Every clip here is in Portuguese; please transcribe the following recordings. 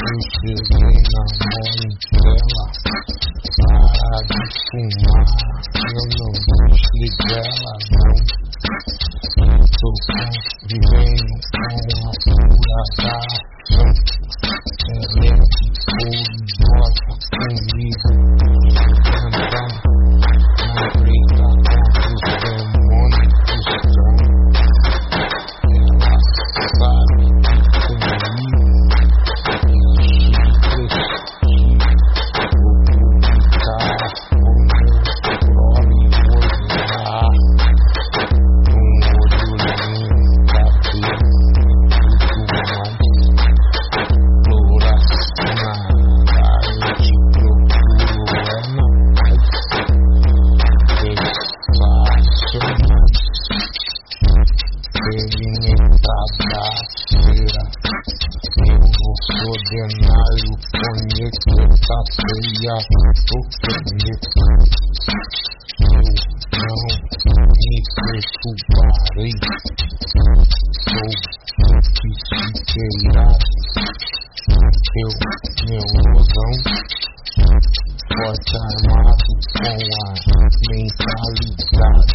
This is morning não vou te ligar, não Experimentada feira. Eu não sou denário, conecta feia, tô conecta. Eu não me perturbarei, sou sofisticado. Eu, meu rosão, forte armado com a mentalidade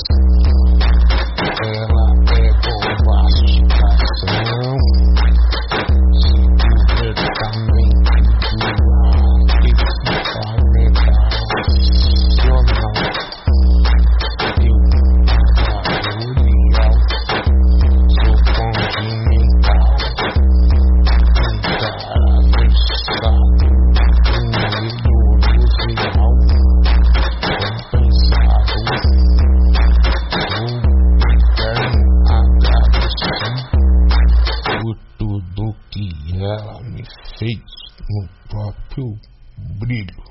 fez no próprio brilho.